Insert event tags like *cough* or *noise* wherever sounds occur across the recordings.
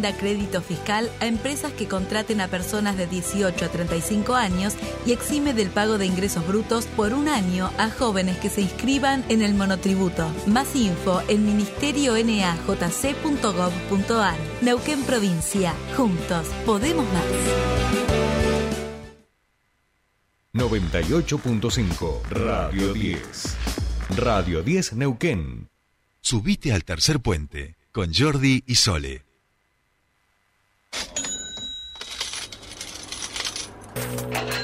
brinda crédito fiscal a empresas que contraten a personas de 18 a 35 años y exime del pago de ingresos brutos por un año a jóvenes que se inscriban en el monotributo. Más info en ministerionnajc.gov.ar. Neuquén Provincia. Juntos podemos más. 98.5 Radio 10. Radio 10 Neuquén. Subite al tercer puente con Jordi y Sole. Thank you.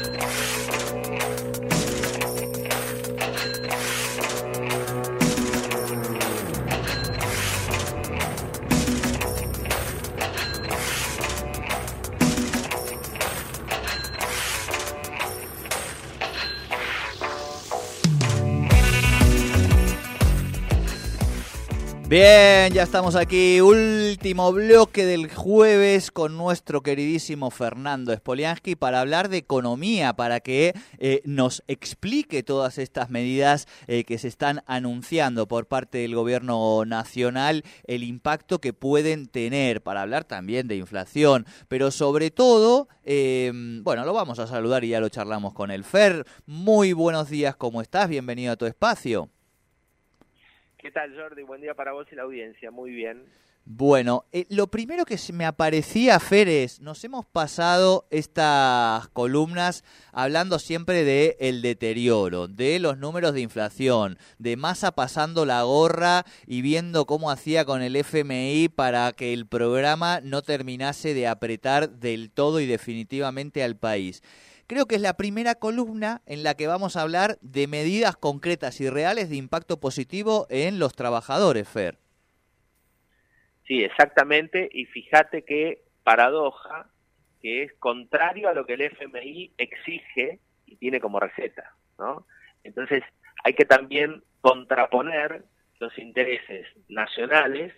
Bien, ya estamos aquí, último bloque del jueves con nuestro queridísimo Fernando Spoliansky para hablar de economía, para que eh, nos explique todas estas medidas eh, que se están anunciando por parte del gobierno nacional, el impacto que pueden tener, para hablar también de inflación, pero sobre todo, eh, bueno, lo vamos a saludar y ya lo charlamos con el Fer. Muy buenos días, ¿cómo estás? Bienvenido a tu espacio. ¿Qué tal, Jordi? Buen día para vos y la audiencia. Muy bien. Bueno, eh, lo primero que se me aparecía, Fer, es, nos hemos pasado estas columnas hablando siempre de el deterioro, de los números de inflación, de Massa pasando la gorra y viendo cómo hacía con el FMI para que el programa no terminase de apretar del todo y definitivamente al país. Creo que es la primera columna en la que vamos a hablar de medidas concretas y reales de impacto positivo en los trabajadores, Fer. Sí, exactamente. Y fíjate que paradoja, que es contrario a lo que el FMI exige y tiene como receta, ¿no? Entonces, hay que también contraponer los intereses nacionales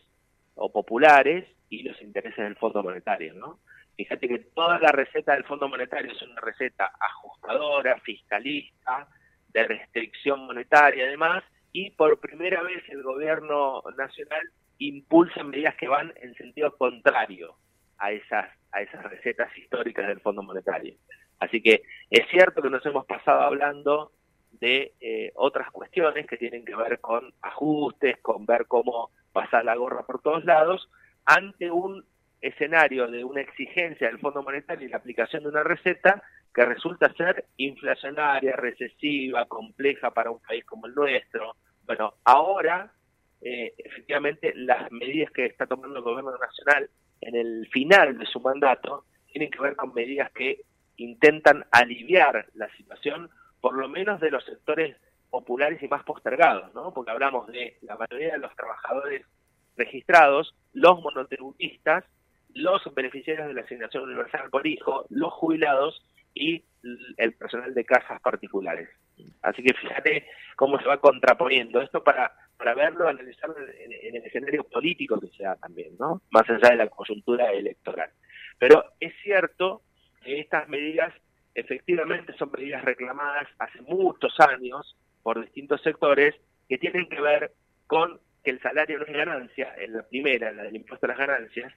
o populares y los intereses del Fondo Monetario, ¿no? Fíjate que toda la receta del Fondo Monetario es una receta ajustadora, fiscalista, de restricción monetaria además, y por primera vez el gobierno nacional impulsa medidas que van en sentido contrario a esas, a esas recetas históricas del Fondo Monetario. Así que es cierto que nos hemos pasado hablando de eh, otras cuestiones que tienen que ver con ajustes, con ver cómo pasar la gorra por todos lados, ante un escenario de una exigencia del Fondo Monetario y la aplicación de una receta que resulta ser inflacionaria, recesiva, compleja para un país como el nuestro. Bueno, ahora, eh, efectivamente, las medidas que está tomando el gobierno nacional en el final de su mandato tienen que ver con medidas que intentan aliviar la situación, por lo menos de los sectores populares y más postergados, ¿no? Porque hablamos de la mayoría de los trabajadores registrados, los monotributistas los beneficiarios de la asignación universal por hijo, los jubilados y el personal de casas particulares. Así que fíjate cómo se va contraponiendo esto para, para verlo, analizarlo en, en, el escenario político que se da también, ¿no? Más allá de la coyuntura electoral. Pero es cierto que estas medidas efectivamente son medidas reclamadas hace muchos años por distintos sectores que tienen que ver con que el salario no es ganancia, en la primera, la del impuesto a las ganancias,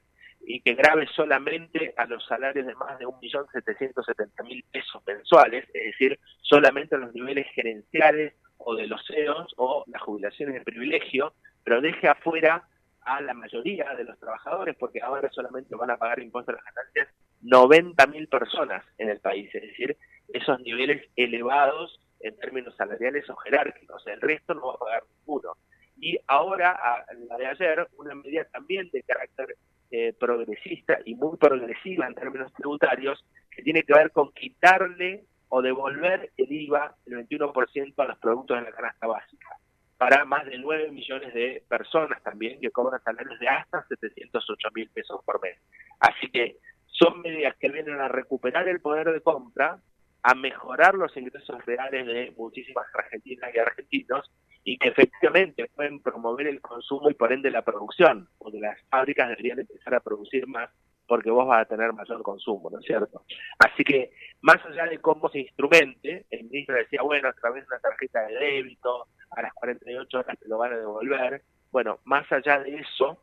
y que grave solamente a los salarios de más de 1.770.000 pesos mensuales, es decir, solamente a los niveles gerenciales o de los CEOs o las jubilaciones de privilegio, pero deje afuera a la mayoría de los trabajadores, porque ahora solamente van a pagar impuestos a las ganancias 90.000 personas en el país, es decir, esos niveles elevados en términos salariales o jerárquicos, el resto no va a pagar ninguno. Y ahora, a la de ayer, una medida también de carácter eh, progresista y muy progresiva en términos tributarios, que tiene que ver con quitarle o devolver el IVA, el 21% a los productos de la canasta básica, para más de 9 millones de personas también que cobran salarios de hasta 708 mil pesos por mes. Así que son medidas que vienen a recuperar el poder de compra, a mejorar los ingresos reales de muchísimas argentinas y argentinos y que efectivamente pueden promover el consumo y por ende la producción, porque las fábricas deberían empezar a producir más porque vos vas a tener mayor consumo, ¿no es cierto? Así que, más allá de cómo se instrumente, el ministro decía, bueno, a través de una tarjeta de débito, a las 48 horas te lo van a devolver, bueno, más allá de eso,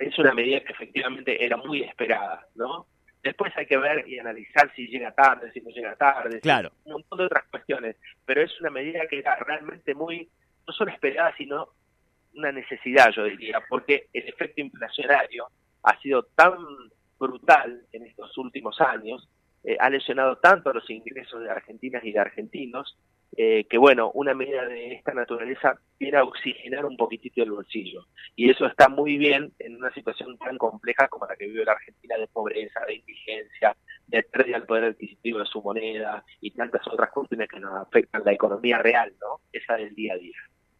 es una medida que efectivamente era muy esperada, ¿no? Después hay que ver y analizar si llega tarde, si no llega tarde, claro. un montón de otras cuestiones, pero es una medida que era realmente muy, no solo esperada, sino una necesidad, yo diría, porque el efecto inflacionario ha sido tan brutal en estos últimos años, eh, ha lesionado tanto a los ingresos de argentinas y de argentinos, eh, que bueno, una medida de esta naturaleza viene a oxigenar un poquitito el bolsillo. Y eso está muy bien en una situación tan compleja como la que vive la Argentina de pobreza, de indigencia, de pérdida del poder adquisitivo de su moneda y tantas otras cuestiones que nos afectan la economía real, ¿no? Esa del día a día.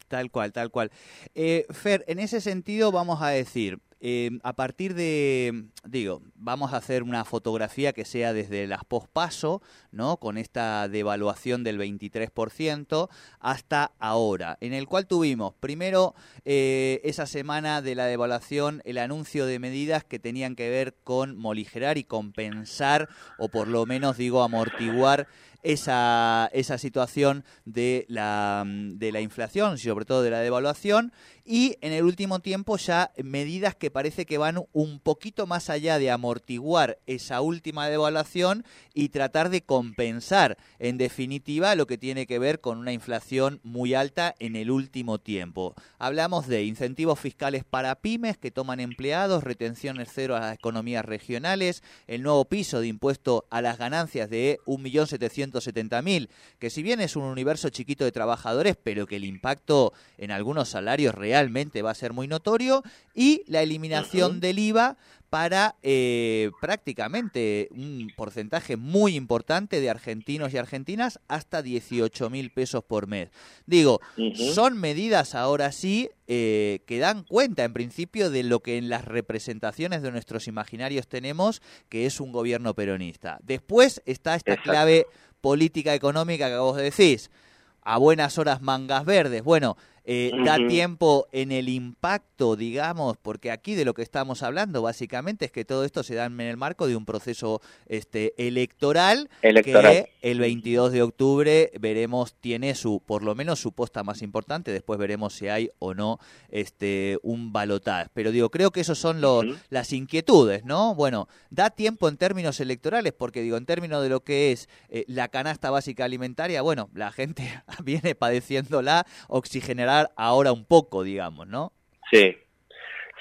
Tal cual, tal cual. Eh, Fer, en ese sentido vamos a decir, eh, a partir de, digo, vamos a hacer una fotografía que sea desde las pospaso, ¿no? Con esta devaluación del 23% hasta ahora, en el cual tuvimos primero eh, esa semana de la devaluación el anuncio de medidas que tenían que ver con moligerar y compensar, o por lo menos, digo, amortiguar esa, esa situación de la, de la inflación, y sobre todo de la devaluación, y en el último tiempo ya medidas que parece que van un poquito más allá de amortiguar esa última devaluación y tratar de compensar, en definitiva, lo que tiene que ver con una inflación muy alta en el último tiempo. Hablamos de incentivos fiscales para pymes que toman empleados, retenciones cero a las economías regionales, el nuevo piso de impuesto a las ganancias de 1.770.000, que si bien es un universo chiquito de trabajadores, pero que el impacto en algunos salarios realmente va a ser muy notorio, y la eliminación del IVA para eh, prácticamente un porcentaje muy importante de argentinos y argentinas hasta 18 mil pesos por mes. Digo, son medidas ahora sí eh, que dan cuenta en principio de lo que en las representaciones de nuestros imaginarios tenemos, que es un gobierno peronista. Después está esta clave política económica que vos decís, a buenas horas mangas verdes. Bueno, eh, da tiempo en el impacto, digamos, porque aquí de lo que estamos hablando básicamente es que todo esto se da en el marco de un proceso este, electoral, que el 22 de octubre veremos, tiene su, por lo menos su posta más importante, después veremos si hay o no este, un balotaje. Pero digo, creo que esos son los, las inquietudes, ¿no? Bueno, da tiempo en términos electorales, porque digo, en términos de lo que es eh, la canasta básica alimentaria, bueno, la gente *laughs* viene padeciéndola, ahora un poco, digamos, ¿no? Sí,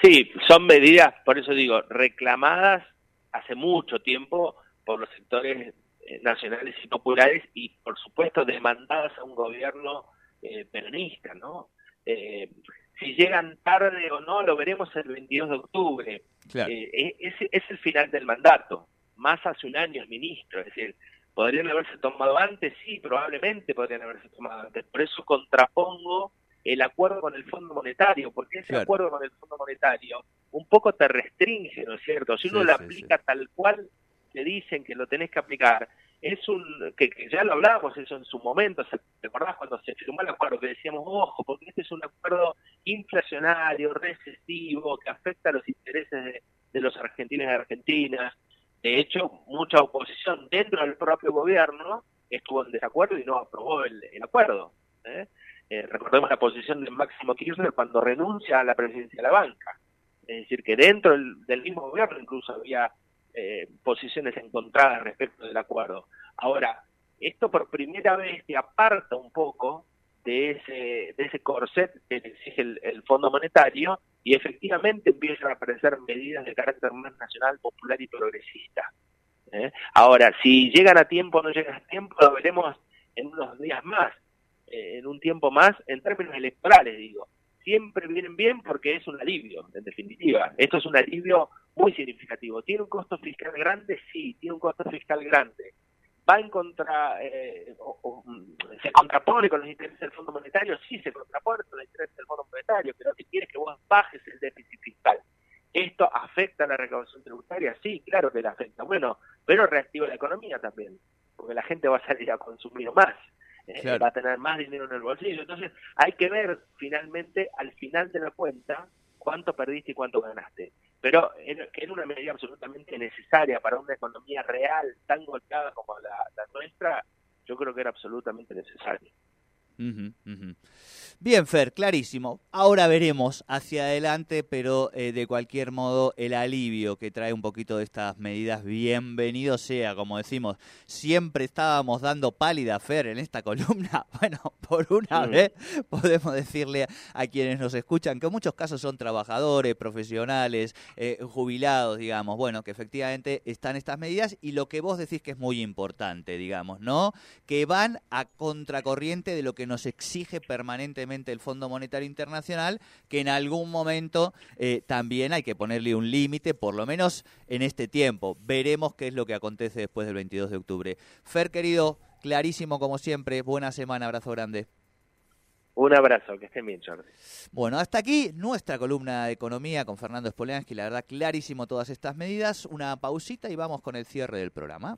sí, son medidas, por eso digo, reclamadas hace mucho tiempo por los sectores eh, nacionales y populares y, por supuesto, demandadas a un gobierno eh, peronista, ¿no? Eh, si llegan tarde o no, lo veremos el 22 de octubre. es, es el final del mandato, más hace un año el ministro, es decir, podrían haberse tomado antes, sí, probablemente podrían haberse tomado antes. Por eso contrapongo el acuerdo con el Fondo Monetario, porque ese acuerdo con el Fondo Monetario un poco te restringe, ¿no es cierto? Si uno lo aplica tal cual te dicen que lo tenés que aplicar, es un, que, ya lo hablábamos eso en su momento, ¿te acordás cuando se firmó el acuerdo que decíamos, ojo, porque este es un acuerdo inflacionario, recesivo, que afecta a los intereses de, los argentinos y argentinas? De hecho, mucha oposición dentro del propio gobierno estuvo en desacuerdo y no aprobó el, el acuerdo. ¿eh? Eh, recordemos la posición de Máximo Kirchner cuando renuncia a la presidencia de la banca. Es decir, que dentro del, mismo gobierno incluso había eh, posiciones encontradas respecto del acuerdo. Ahora, esto por primera vez te aparta un poco de ese, de ese corset que exige el, Fondo Monetario y efectivamente empiezan a aparecer medidas de carácter más nacional, popular y progresista. ¿eh? Ahora, si llegan a tiempo o no llegan a tiempo, lo veremos en unos días más. En un tiempo más en términos electorales, digo. Siempre vienen bien porque es un alivio, en definitiva. Esto es un alivio muy significativo. ¿Tiene un costo fiscal grande? Sí, tiene un costo fiscal grande. ¿Va en contra, eh, se contrapone con los intereses del Fondo Monetario? Sí, se contrapone con los intereses del Fondo Monetario, pero si quiere que vos bajes el déficit fiscal. ¿Esto afecta a la recaudación tributaria? Sí, claro que le afecta. Bueno, pero reactiva la economía también, porque la gente va a salir a consumir más. Eh, va a tener más dinero en el bolsillo. Entonces hay que ver finalmente, al final de la cuenta, cuánto perdiste y cuánto ganaste. Pero que era una medida absolutamente necesaria para una economía real tan golpeada como la, nuestra, yo creo que era absolutamente necesario. Bien, Fer, clarísimo. Ahora veremos hacia adelante, pero eh, de cualquier modo el alivio que trae un poquito de estas medidas, bienvenido sea, como decimos. Siempre estábamos dando pálida, Fer, en esta *laughs* columna. Bueno, por una vez podemos decirle a quienes nos escuchan que en muchos casos son trabajadores, profesionales, eh, jubilados, digamos. Bueno, que efectivamente están estas medidas y lo que vos decís que es muy importante, digamos, ¿no? Que van a contracorriente de lo que nos exige permanentemente el Fondo Monetario Internacional, que en algún momento eh, también hay que ponerle un límite, por lo menos en este tiempo. Veremos qué es lo que acontece después del 22 de octubre. Fer, querido, clarísimo como siempre. Buena semana, abrazo grande. Un abrazo, que estén bien, Jordi. Bueno, hasta aquí nuestra columna de economía con Fernando Spoleansky. La verdad, clarísimo todas estas medidas. Una pausita y vamos con el cierre del programa.